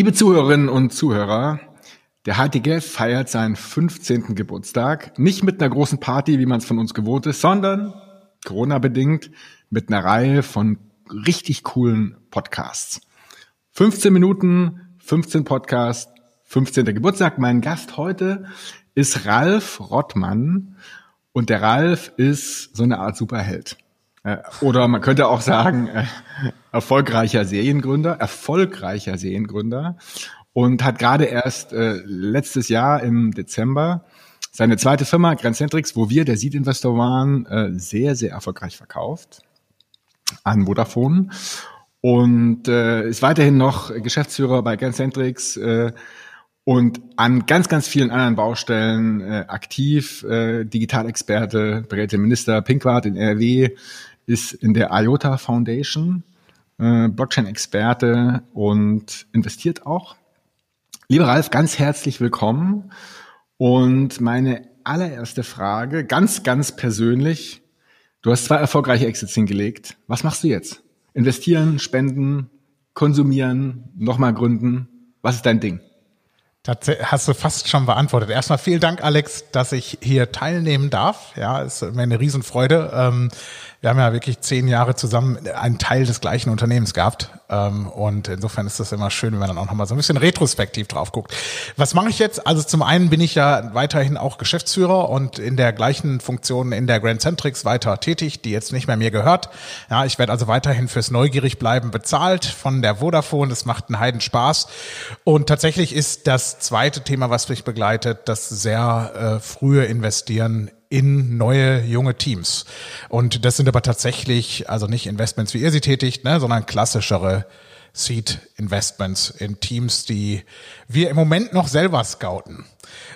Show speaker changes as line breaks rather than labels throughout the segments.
Liebe Zuhörerinnen und Zuhörer, der HTG feiert seinen 15. Geburtstag. Nicht mit einer großen Party, wie man es von uns gewohnt ist, sondern Corona-bedingt mit einer Reihe von richtig coolen Podcasts. 15 Minuten, 15 Podcasts, 15. Geburtstag. Mein Gast heute ist Ralf Rottmann. Und der Ralf ist so eine Art Superheld. Äh, oder man könnte auch sagen, äh, erfolgreicher Seriengründer, erfolgreicher Seriengründer und hat gerade erst äh, letztes Jahr im Dezember seine zweite Firma Grandcentrix, wo wir der Seed-Investor waren, äh, sehr, sehr erfolgreich verkauft an Vodafone. Und äh, ist weiterhin noch Geschäftsführer bei Grandcentrix äh, und an ganz, ganz vielen anderen Baustellen äh, aktiv, äh, Digitalexperte, berät den Minister Pinkwart in NRW, ist in der IOTA Foundation, äh, Blockchain-Experte und investiert auch. Lieber Ralf, ganz herzlich willkommen. Und meine allererste Frage, ganz, ganz persönlich. Du hast zwei erfolgreiche Exits hingelegt. Was machst du jetzt? Investieren, spenden, konsumieren, nochmal gründen? Was ist dein Ding?
Tatsächlich hast du fast schon beantwortet. Erstmal vielen Dank, Alex, dass ich hier teilnehmen darf. Ja, ist mir eine Riesenfreude. Ähm, wir haben ja wirklich zehn Jahre zusammen einen Teil des gleichen Unternehmens gehabt. Ähm, und insofern ist das immer schön, wenn man dann auch nochmal so ein bisschen retrospektiv drauf guckt. Was mache ich jetzt? Also zum einen bin ich ja weiterhin auch Geschäftsführer und in der gleichen Funktion in der Grand Centrix weiter tätig, die jetzt nicht mehr mir gehört. Ja, ich werde also weiterhin fürs Neugierig bleiben bezahlt von der Vodafone. Das macht einen Heiden Spaß. Und tatsächlich ist das zweite Thema, was mich begleitet, das sehr äh, frühe Investieren in neue junge Teams. Und das sind aber tatsächlich, also nicht Investments, wie ihr sie tätigt, ne, sondern klassischere Seed Investments in Teams, die wir im Moment noch selber scouten.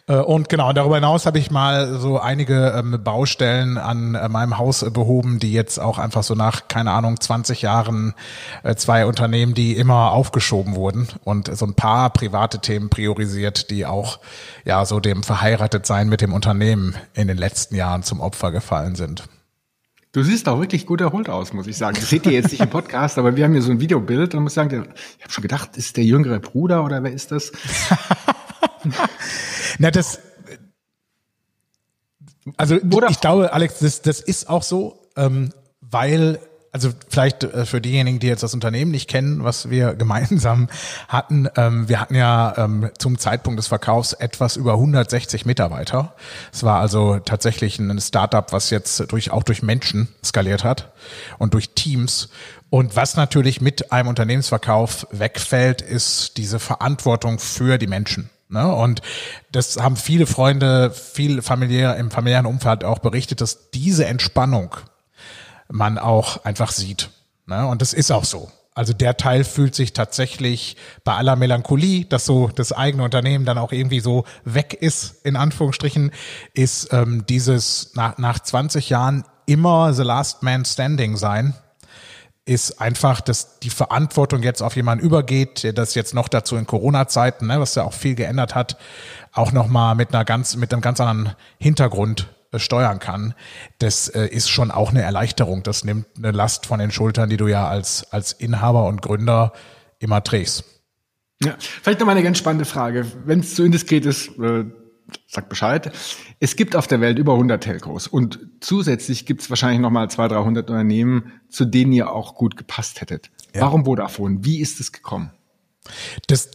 Äh, und genau, darüber hinaus habe ich mal so einige ähm, Baustellen an äh, meinem Haus behoben, die jetzt auch einfach so nach, keine Ahnung, 20 Jahren äh, zwei Unternehmen, die immer aufgeschoben wurden und so ein paar private Themen priorisiert, die auch ja so dem Verheiratetsein mit dem Unternehmen in den letzten Jahren zum Opfer gefallen sind.
Du siehst auch wirklich gut erholt aus, muss ich sagen. Das seht ihr jetzt nicht im Podcast, aber wir haben hier so ein Videobild und muss sagen, ich habe schon gedacht, ist der jüngere Bruder oder wer ist das?
Na, das, also ich glaube, Alex, das, das ist auch so, ähm, weil also vielleicht äh, für diejenigen, die jetzt das Unternehmen nicht kennen, was wir gemeinsam hatten, ähm, wir hatten ja ähm, zum Zeitpunkt des Verkaufs etwas über 160 Mitarbeiter. Es war also tatsächlich ein Startup, was jetzt durch, auch durch Menschen skaliert hat und durch Teams. Und was natürlich mit einem Unternehmensverkauf wegfällt, ist diese Verantwortung für die Menschen. Ne? Und das haben viele Freunde, viel familiär, im familiären Umfeld auch berichtet, dass diese Entspannung man auch einfach sieht. Ne? Und das ist auch so. Also der Teil fühlt sich tatsächlich bei aller Melancholie, dass so das eigene Unternehmen dann auch irgendwie so weg ist, in Anführungsstrichen, ist ähm, dieses nach, nach 20 Jahren immer the last man standing sein, ist einfach, dass die Verantwortung jetzt auf jemanden übergeht, das jetzt noch dazu in Corona-Zeiten, ne, was ja auch viel geändert hat, auch nochmal mit einer ganz, mit einem ganz anderen Hintergrund steuern kann, das äh, ist schon auch eine Erleichterung. Das nimmt eine Last von den Schultern, die du ja als, als Inhaber und Gründer immer trägst.
Ja, vielleicht noch mal eine ganz spannende Frage. Wenn es zu indiskret ist, äh, sag Bescheid. Es gibt auf der Welt über 100 Telcos und zusätzlich gibt es wahrscheinlich noch mal 200, 300 Unternehmen, zu denen ihr auch gut gepasst hättet. Ja. Warum Vodafone? Wie ist es gekommen?
Das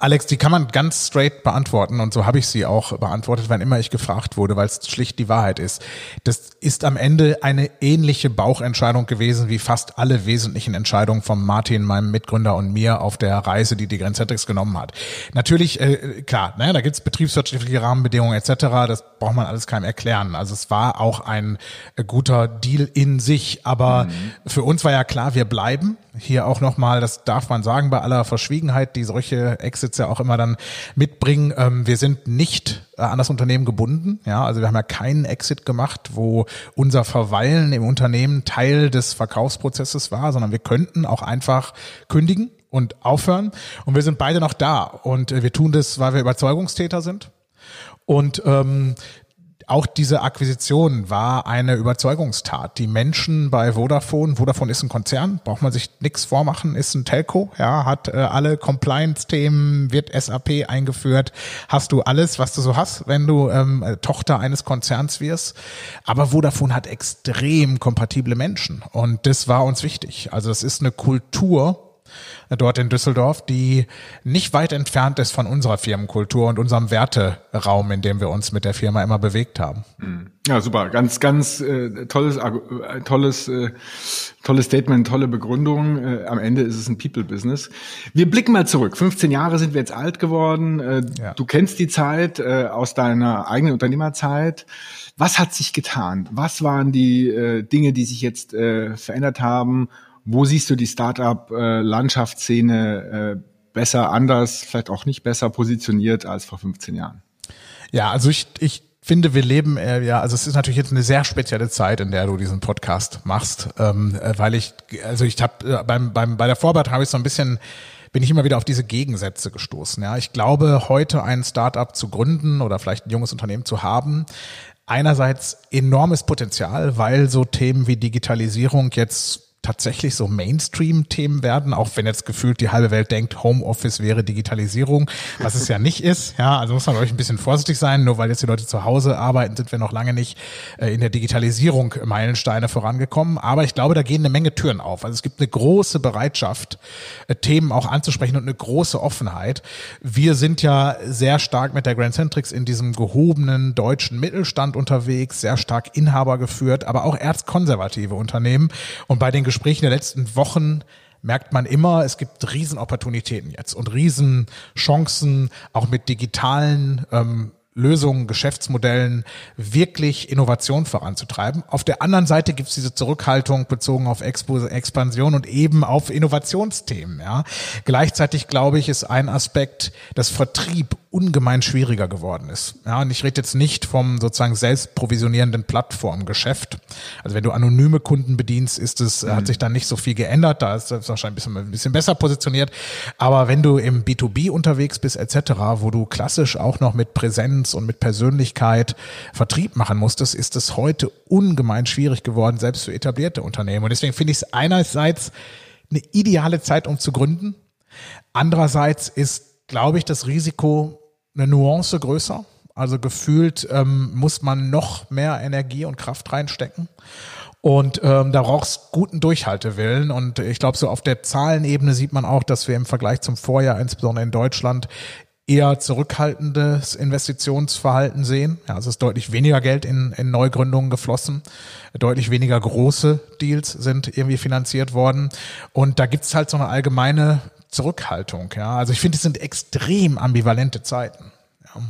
Alex, die kann man ganz straight beantworten und so habe ich sie auch beantwortet, wann immer ich gefragt wurde, weil es schlicht die Wahrheit ist. Das ist am Ende eine ähnliche Bauchentscheidung gewesen wie fast alle wesentlichen Entscheidungen von Martin, meinem Mitgründer und mir auf der Reise, die die Grenztex genommen hat. Natürlich, äh, klar, ne, da gibt's betriebswirtschaftliche Rahmenbedingungen etc., das braucht man alles keinem erklären. Also es war auch ein äh, guter Deal in sich, aber mhm. für uns war ja klar, wir bleiben hier auch nochmal, das darf man sagen, bei aller Verschwiegenheit, die solche Exits ja auch immer dann mitbringen. Ähm, wir sind nicht äh, an das Unternehmen gebunden. Ja, also wir haben ja keinen Exit gemacht, wo unser Verweilen im Unternehmen Teil des Verkaufsprozesses war, sondern wir könnten auch einfach kündigen und aufhören. Und wir sind beide noch da. Und äh, wir tun das, weil wir Überzeugungstäter sind. Und ähm, auch diese Akquisition war eine Überzeugungstat. Die Menschen bei Vodafone, Vodafone ist ein Konzern, braucht man sich nichts vormachen, ist ein Telco, ja, hat äh, alle Compliance-Themen, wird SAP eingeführt, hast du alles, was du so hast, wenn du ähm, Tochter eines Konzerns wirst. Aber Vodafone hat extrem kompatible Menschen und das war uns wichtig. Also es ist eine Kultur, dort in Düsseldorf, die nicht weit entfernt ist von unserer Firmenkultur und unserem Werteraum, in dem wir uns mit der Firma immer bewegt haben.
Ja, super. Ganz, ganz äh, tolles, äh, tolles, äh, tolles Statement, tolle Begründung. Äh, am Ende ist es ein People-Business. Wir blicken mal zurück. 15 Jahre sind wir jetzt alt geworden. Äh, ja. Du kennst die Zeit äh, aus deiner eigenen Unternehmerzeit. Was hat sich getan? Was waren die äh, Dinge, die sich jetzt äh, verändert haben? Wo siehst du die Startup-Landschaftsszene äh, besser, anders, vielleicht auch nicht besser positioniert als vor 15 Jahren?
Ja, also ich, ich finde, wir leben, äh, ja, also es ist natürlich jetzt eine sehr spezielle Zeit, in der du diesen Podcast machst, ähm, äh, weil ich, also ich habe äh, beim, beim, bei der Vorbereitung habe ich so ein bisschen bin ich immer wieder auf diese Gegensätze gestoßen. Ja, ich glaube, heute ein Startup zu gründen oder vielleicht ein junges Unternehmen zu haben, einerseits enormes Potenzial, weil so Themen wie Digitalisierung jetzt tatsächlich so Mainstream-Themen werden, auch wenn jetzt gefühlt die halbe Welt denkt, Homeoffice wäre Digitalisierung, was es ja nicht ist. Ja, also muss man euch ein bisschen vorsichtig sein. Nur weil jetzt die Leute zu Hause arbeiten, sind wir noch lange nicht äh, in der Digitalisierung Meilensteine vorangekommen. Aber ich glaube, da gehen eine Menge Türen auf. Also es gibt eine große Bereitschaft, äh, Themen auch anzusprechen und eine große Offenheit. Wir sind ja sehr stark mit der Grand Centrix in diesem gehobenen deutschen Mittelstand unterwegs, sehr stark Inhaber geführt, aber auch erzkonservative Unternehmen. Und bei den Gesprächen der letzten Wochen merkt man immer, es gibt Riesenopportunitäten jetzt und Riesenchancen, auch mit digitalen ähm, Lösungen, Geschäftsmodellen wirklich Innovation voranzutreiben. Auf der anderen Seite gibt es diese Zurückhaltung bezogen auf Expo Expansion und eben auf Innovationsthemen. Ja. Gleichzeitig glaube ich, ist ein Aspekt, dass Vertrieb ungemein schwieriger geworden ist. Ja, und ich rede jetzt nicht vom sozusagen selbstprovisionierenden Plattformgeschäft. Also wenn du anonyme Kunden bedienst, ist es, mhm. hat sich dann nicht so viel geändert. Da ist es wahrscheinlich ein bisschen, ein bisschen besser positioniert. Aber wenn du im B2B unterwegs bist, etc., wo du klassisch auch noch mit Präsenz und mit Persönlichkeit Vertrieb machen musstest, ist es heute ungemein schwierig geworden, selbst für etablierte Unternehmen. Und deswegen finde ich es einerseits eine ideale Zeit, um zu gründen. Andererseits ist glaube ich, das Risiko eine Nuance größer. Also gefühlt ähm, muss man noch mehr Energie und Kraft reinstecken. Und ähm, da brauchst guten Durchhaltewillen. Und ich glaube, so auf der Zahlenebene sieht man auch, dass wir im Vergleich zum Vorjahr, insbesondere in Deutschland, eher zurückhaltendes Investitionsverhalten sehen. Ja, also es ist deutlich weniger Geld in, in Neugründungen geflossen, deutlich weniger große Deals sind irgendwie finanziert worden. Und da gibt's halt so eine allgemeine Zurückhaltung. Ja, also ich finde, es sind extrem ambivalente Zeiten. Ja.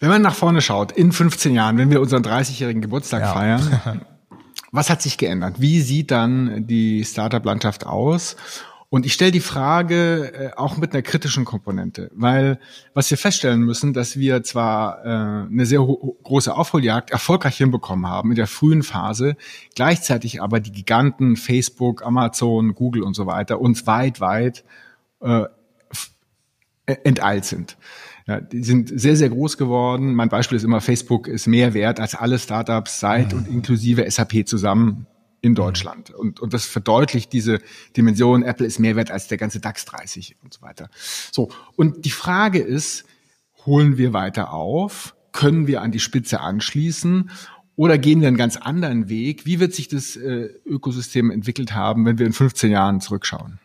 Wenn man nach vorne schaut, in 15 Jahren, wenn wir unseren 30-jährigen Geburtstag ja. feiern, was hat sich geändert? Wie sieht dann die Startup-Landschaft aus? Und ich stelle die Frage äh, auch mit einer kritischen Komponente, weil was wir feststellen müssen, dass wir zwar äh, eine sehr große Aufholjagd erfolgreich hinbekommen haben in der frühen Phase, gleichzeitig aber die Giganten Facebook, Amazon, Google und so weiter uns weit, weit äh, enteilt sind. Ja, die sind sehr, sehr groß geworden. Mein Beispiel ist immer, Facebook ist mehr wert als alle Startups seit mhm. und inklusive SAP zusammen in mhm. Deutschland. Und, und das verdeutlicht diese Dimension, Apple ist mehr wert als der ganze DAX 30 und so weiter. So, und die Frage ist, holen wir weiter auf? Können wir an die Spitze anschließen? Oder gehen wir einen ganz anderen Weg? Wie wird sich das äh, Ökosystem entwickelt haben, wenn wir in 15 Jahren zurückschauen?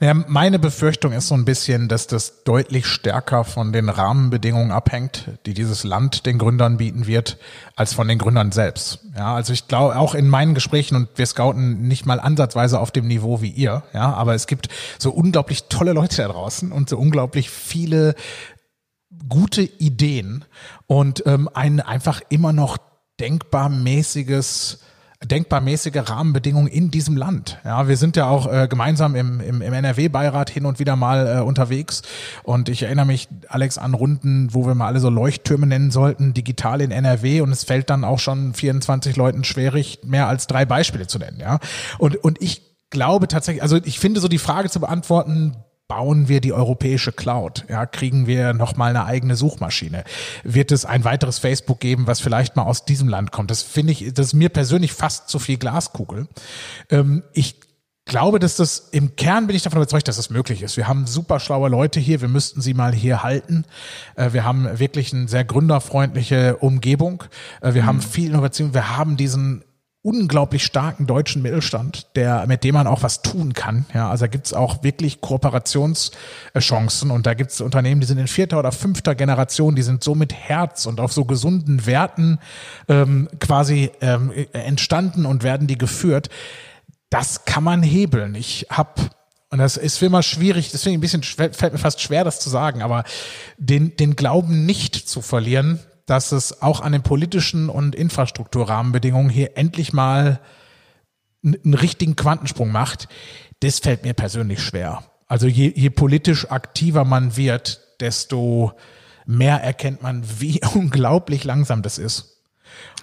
Ja, meine Befürchtung ist so ein bisschen, dass das deutlich stärker von den Rahmenbedingungen abhängt, die dieses Land den Gründern bieten wird, als von den Gründern selbst. Ja, also ich glaube auch in meinen Gesprächen und wir scouten nicht mal ansatzweise auf dem Niveau wie ihr, ja, aber es gibt so unglaublich tolle Leute da draußen und so unglaublich viele gute Ideen und ähm, ein einfach immer noch denkbar mäßiges denkbar mäßige Rahmenbedingungen in diesem Land. Ja, wir sind ja auch äh, gemeinsam im, im, im NRW-Beirat hin und wieder mal äh, unterwegs. Und ich erinnere mich, Alex, an Runden, wo wir mal alle so Leuchttürme nennen sollten, digital in NRW. Und es fällt dann auch schon 24 Leuten schwierig, mehr als drei Beispiele zu nennen. Ja, und, und ich glaube tatsächlich, also ich finde so die Frage zu beantworten, bauen wir die europäische Cloud? Ja, kriegen wir nochmal eine eigene Suchmaschine? Wird es ein weiteres Facebook geben, was vielleicht mal aus diesem Land kommt? Das finde ich, das ist mir persönlich fast zu viel Glaskugel. Ähm, ich glaube, dass das im Kern bin ich davon überzeugt, dass das möglich ist. Wir haben super schlaue Leute hier, wir müssten sie mal hier halten. Äh, wir haben wirklich eine sehr gründerfreundliche Umgebung. Äh, wir mhm. haben viel Innovation. Wir haben diesen unglaublich starken deutschen Mittelstand, der, mit dem man auch was tun kann. Ja, also da gibt's auch wirklich Kooperationschancen und da gibt's Unternehmen, die sind in vierter oder fünfter Generation, die sind so mit Herz und auf so gesunden Werten ähm, quasi ähm, entstanden und werden die geführt. Das kann man hebeln. Ich habe und das ist immer schwierig, deswegen ein bisschen fällt mir fast schwer, das zu sagen, aber den, den Glauben nicht zu verlieren, dass es auch an den politischen und Infrastrukturrahmenbedingungen hier endlich mal einen richtigen Quantensprung macht, das fällt mir persönlich schwer. Also je, je politisch aktiver man wird, desto mehr erkennt man, wie unglaublich langsam das ist.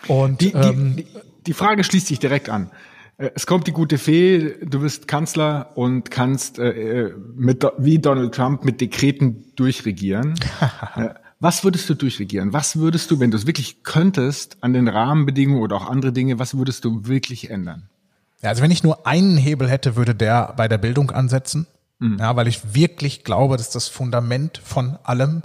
Und die, ähm, die, die Frage schließt sich direkt an. Äh, es kommt die gute Fee, du bist Kanzler und kannst äh, äh mit, wie Donald Trump mit Dekreten durchregieren. Was würdest du durchregieren? Was würdest du, wenn du es wirklich könntest, an den Rahmenbedingungen oder auch andere Dinge, was würdest du wirklich ändern?
Ja, also wenn ich nur einen Hebel hätte, würde der bei der Bildung ansetzen. Mhm. Ja, weil ich wirklich glaube, das ist das Fundament von allem.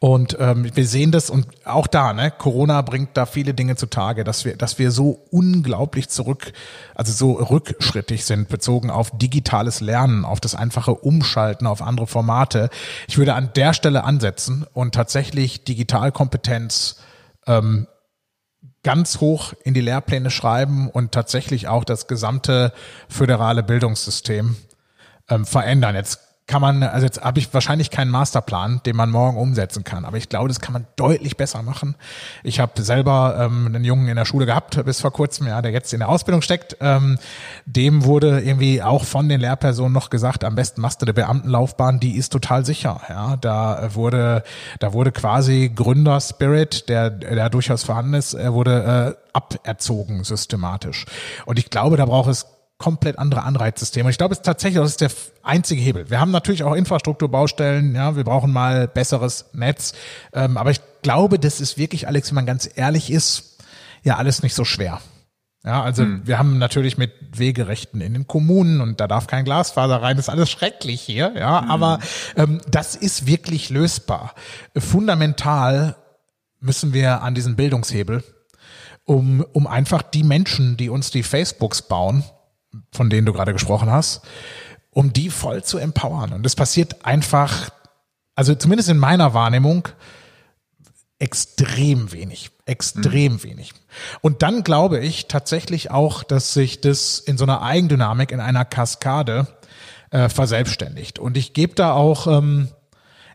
Und ähm, wir sehen das und auch da, ne, Corona bringt da viele Dinge zutage, dass wir, dass wir so unglaublich zurück, also so rückschrittig sind, bezogen auf digitales Lernen, auf das einfache Umschalten, auf andere Formate. Ich würde an der Stelle ansetzen und tatsächlich Digitalkompetenz ähm, ganz hoch in die Lehrpläne schreiben und tatsächlich auch das gesamte föderale Bildungssystem ähm, verändern. Jetzt kann man, also jetzt habe ich wahrscheinlich keinen Masterplan, den man morgen umsetzen kann, aber ich glaube, das kann man deutlich besser machen. Ich habe selber ähm, einen Jungen in der Schule gehabt bis vor kurzem, ja, der jetzt in der Ausbildung steckt. Ähm, dem wurde irgendwie auch von den Lehrpersonen noch gesagt, am besten machst du eine Beamtenlaufbahn, die ist total sicher. Ja, da wurde, da wurde quasi Gründerspirit, der, der durchaus vorhanden ist, er wurde äh, aberzogen systematisch. Und ich glaube, da braucht es komplett andere Anreizsysteme. Ich glaube, es ist tatsächlich, das ist der einzige Hebel. Wir haben natürlich auch Infrastrukturbaustellen, ja, wir brauchen mal besseres Netz. Ähm, aber ich glaube, das ist wirklich, Alex, wenn man ganz ehrlich ist, ja, alles nicht so schwer. Ja, also hm. wir haben natürlich mit Wegerechten in den Kommunen und da darf kein Glasfaser rein, das ist alles schrecklich hier, ja, hm. aber ähm, das ist wirklich lösbar. Fundamental müssen wir an diesen Bildungshebel, um, um einfach die Menschen, die uns die Facebooks bauen, von denen du gerade gesprochen hast, um die voll zu empowern. Und das passiert einfach, also zumindest in meiner Wahrnehmung, extrem wenig, extrem mhm. wenig. Und dann glaube ich tatsächlich auch, dass sich das in so einer Eigendynamik, in einer Kaskade äh, verselbstständigt. Und ich gebe da auch, ähm,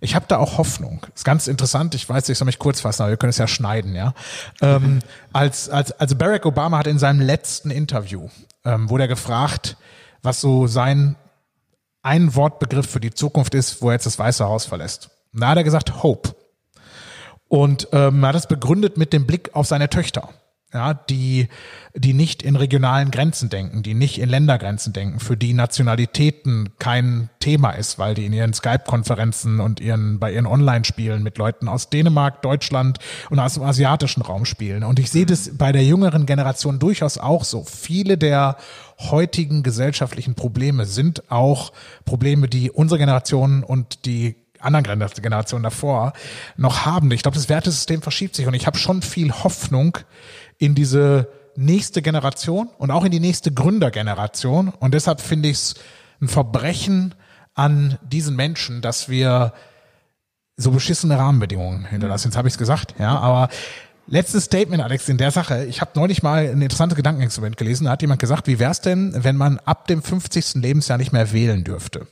ich habe da auch Hoffnung. Ist ganz interessant. Ich weiß, ich soll mich kurz fassen, aber wir können es ja schneiden, ja. Ähm, als, als, also Barack Obama hat in seinem letzten Interview ähm, wurde er gefragt, was so sein ein Wortbegriff für die Zukunft ist, wo er jetzt das Weiße Haus verlässt. Da hat er gesagt Hope. Und ähm, hat es begründet mit dem Blick auf seine Töchter ja, die, die nicht in regionalen Grenzen denken, die nicht in Ländergrenzen denken, für die Nationalitäten kein Thema ist, weil die in ihren Skype-Konferenzen und ihren, bei ihren Online-Spielen mit Leuten aus Dänemark, Deutschland und aus dem asiatischen Raum spielen. Und ich sehe das bei der jüngeren Generation durchaus auch so. Viele der heutigen gesellschaftlichen Probleme sind auch Probleme, die unsere Generation und die anderen Generationen davor noch haben. Ich glaube, das Wertesystem verschiebt sich und ich habe schon viel Hoffnung, in diese nächste Generation und auch in die nächste Gründergeneration. Und deshalb finde ich es ein Verbrechen an diesen Menschen, dass wir so beschissene Rahmenbedingungen hinterlassen. Jetzt habe ich es gesagt, ja, aber letztes Statement, Alex, in der Sache. Ich habe neulich mal ein interessantes Gedankenexperiment gelesen. Da hat jemand gesagt, wie wäre es denn, wenn man ab dem 50. Lebensjahr nicht mehr wählen dürfte?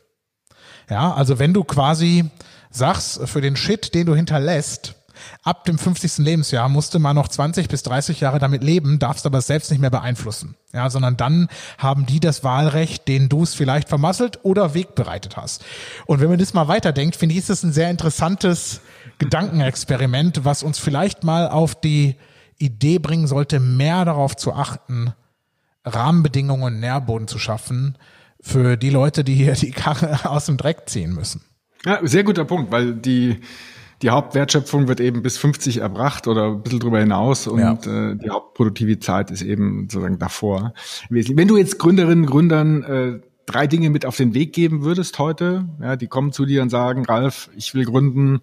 Ja, also wenn du quasi sagst, für den Shit, den du hinterlässt, Ab dem 50. Lebensjahr musste man noch 20 bis 30 Jahre damit leben, darfst aber selbst nicht mehr beeinflussen. Ja, sondern dann haben die das Wahlrecht, den du es vielleicht vermasselt oder wegbereitet hast. Und wenn man das mal weiterdenkt, finde ich, ist das ein sehr interessantes Gedankenexperiment, was uns vielleicht mal auf die Idee bringen sollte, mehr darauf zu achten, Rahmenbedingungen und Nährboden zu schaffen für die Leute, die hier die Karre aus dem Dreck ziehen müssen.
Ja, sehr guter Punkt, weil die, die Hauptwertschöpfung wird eben bis 50 erbracht oder ein bisschen drüber hinaus und ja. äh, die Hauptproduktivität ist eben sozusagen davor. Wenn du jetzt Gründerinnen, Gründern äh, drei Dinge mit auf den Weg geben würdest heute, ja, die kommen zu dir und sagen, Ralf, ich will gründen,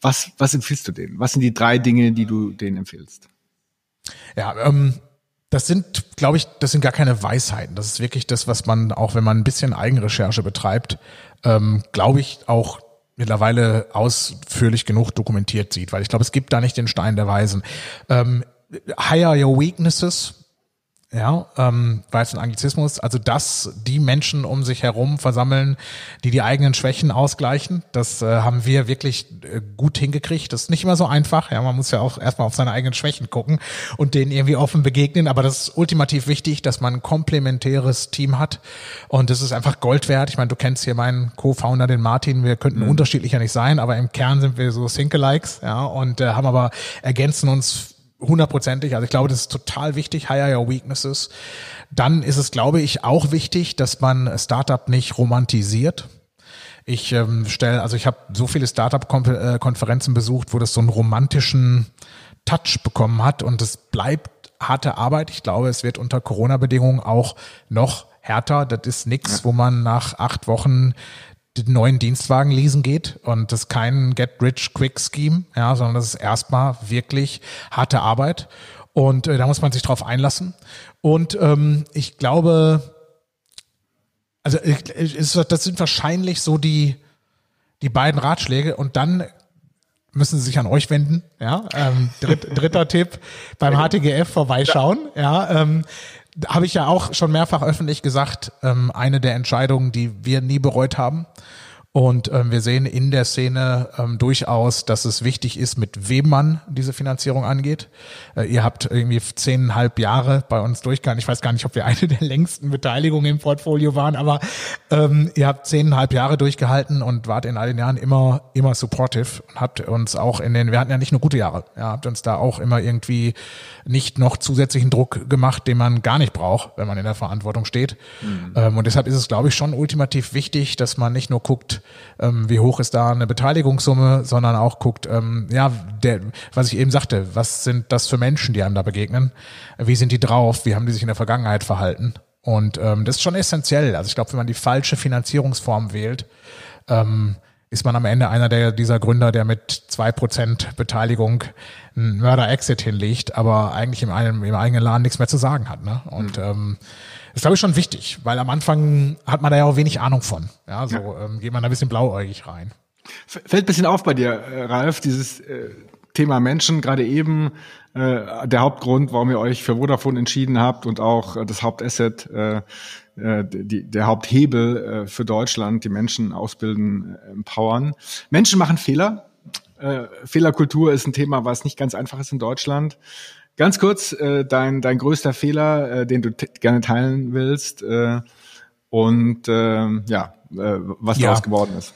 was, was empfiehlst du denen? Was sind die drei Dinge, die du denen empfiehlst?
Ja, ähm, das sind, glaube ich, das sind gar keine Weisheiten. Das ist wirklich das, was man, auch wenn man ein bisschen Eigenrecherche betreibt, ähm, glaube ich, auch mittlerweile ausführlich genug dokumentiert sieht, weil ich glaube, es gibt da nicht den Stein der Weisen. Ähm, hire your weaknesses, ja, ähm, war jetzt ein Anglizismus, also dass die Menschen um sich herum versammeln, die die eigenen Schwächen ausgleichen, das äh, haben wir wirklich äh, gut hingekriegt. Das ist nicht immer so einfach, ja, man muss ja auch erstmal auf seine eigenen Schwächen gucken und denen irgendwie offen begegnen, aber das ist ultimativ wichtig, dass man ein komplementäres Team hat und das ist einfach Gold wert. Ich meine, du kennst hier meinen Co-Founder, den Martin, wir könnten mhm. unterschiedlicher nicht sein, aber im Kern sind wir so Single-Likes, ja, und äh, haben aber ergänzen uns hundertprozentig. Also ich glaube, das ist total wichtig, hire your weaknesses. Dann ist es, glaube ich, auch wichtig, dass man Startup nicht romantisiert. Ich ähm, stelle, also ich habe so viele Startup-Konferenzen besucht, wo das so einen romantischen Touch bekommen hat und es bleibt harte Arbeit. Ich glaube, es wird unter Corona-Bedingungen auch noch härter. Das ist nichts, wo man nach acht Wochen neuen Dienstwagen leasen geht und das ist kein Get-Rich-Quick-Scheme, ja, sondern das ist erstmal wirklich harte Arbeit und äh, da muss man sich drauf einlassen. Und ähm, ich glaube, also ist, das sind wahrscheinlich so die, die beiden Ratschläge und dann müssen Sie sich an euch wenden. Ja, ähm, dritt, dritter Tipp beim HTGF vorbeischauen. Ja, ähm, habe ich ja auch schon mehrfach öffentlich gesagt, ähm, eine der Entscheidungen, die wir nie bereut haben. Und ähm, wir sehen in der Szene ähm, durchaus, dass es wichtig ist, mit wem man diese Finanzierung angeht. Äh, ihr habt irgendwie zehneinhalb Jahre bei uns durchgegangen. Ich weiß gar nicht, ob wir eine der längsten Beteiligungen im Portfolio waren, aber ähm, ihr habt zehneinhalb Jahre durchgehalten und wart in all den Jahren immer, immer supportive und habt uns auch in den, wir hatten ja nicht nur gute Jahre, ja, habt uns da auch immer irgendwie nicht noch zusätzlichen Druck gemacht, den man gar nicht braucht, wenn man in der Verantwortung steht. Mhm. Ähm, und deshalb ist es, glaube ich, schon ultimativ wichtig, dass man nicht nur guckt, ähm, wie hoch ist da eine Beteiligungssumme, sondern auch guckt, ähm, ja, der, was ich eben sagte, was sind das für Menschen, die einem da begegnen? Wie sind die drauf? Wie haben die sich in der Vergangenheit verhalten? Und ähm, das ist schon essentiell. Also ich glaube, wenn man die falsche Finanzierungsform wählt, ähm, ist man am Ende einer der, dieser Gründer, der mit zwei Prozent Beteiligung einen Mörder-Exit hinlegt, aber eigentlich im, einem, im eigenen Laden nichts mehr zu sagen hat. Ne? Und mhm. ähm, ist, glaube ich, schon wichtig, weil am Anfang hat man da ja auch wenig Ahnung von. Ja, so ja. Ähm, geht man da ein bisschen blauäugig rein.
Fällt ein bisschen auf bei dir, äh, Ralf, dieses äh, Thema Menschen, gerade eben äh, der Hauptgrund, warum ihr euch für Vodafone entschieden habt und auch äh, das Hauptasset, äh, äh, die, der Haupthebel äh, für Deutschland, die Menschen ausbilden, äh, empowern. Menschen machen Fehler. Äh, Fehlerkultur ist ein Thema, was nicht ganz einfach ist in Deutschland. Ganz kurz, äh, dein, dein größter Fehler, äh, den du gerne teilen willst äh, und äh, ja, äh, was ja. daraus geworden ist.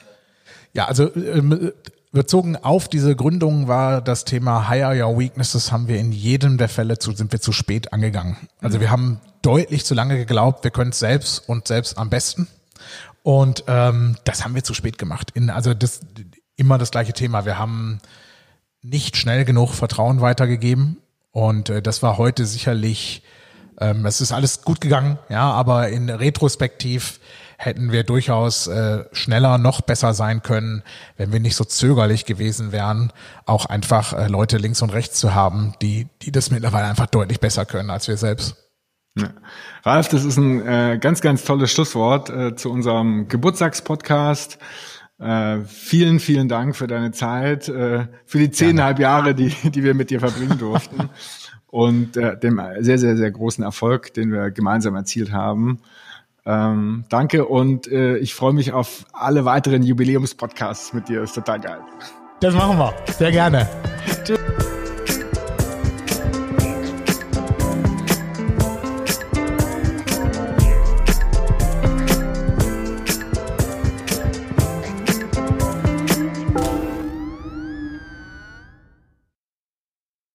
Ja, also ähm, bezogen auf diese Gründung war das Thema Hire Your Weaknesses haben wir in jedem der Fälle zu, sind wir zu spät angegangen. Also mhm. wir haben deutlich zu lange geglaubt, wir können es selbst und selbst am besten. Und ähm, das haben wir zu spät gemacht. In, also das immer das gleiche Thema. Wir haben nicht schnell genug Vertrauen weitergegeben und äh, das war heute sicherlich, ähm, es ist alles gut gegangen, ja, aber in Retrospektiv hätten wir durchaus äh, schneller noch besser sein können, wenn wir nicht so zögerlich gewesen wären, auch einfach äh, Leute links und rechts zu haben, die, die das mittlerweile einfach deutlich besser können als wir selbst.
Ja. Ralf, das ist ein äh, ganz, ganz tolles Schlusswort äh, zu unserem Geburtstagspodcast. Äh, vielen, vielen Dank für deine Zeit, äh, für die zehnhalb Jahre, die, die wir mit dir verbringen durften und äh, dem sehr, sehr, sehr großen Erfolg, den wir gemeinsam erzielt haben. Ähm, danke und äh, ich freue mich auf alle weiteren Jubiläumspodcasts mit dir. Ist total geil.
Das machen wir. Sehr gerne. Tschüss.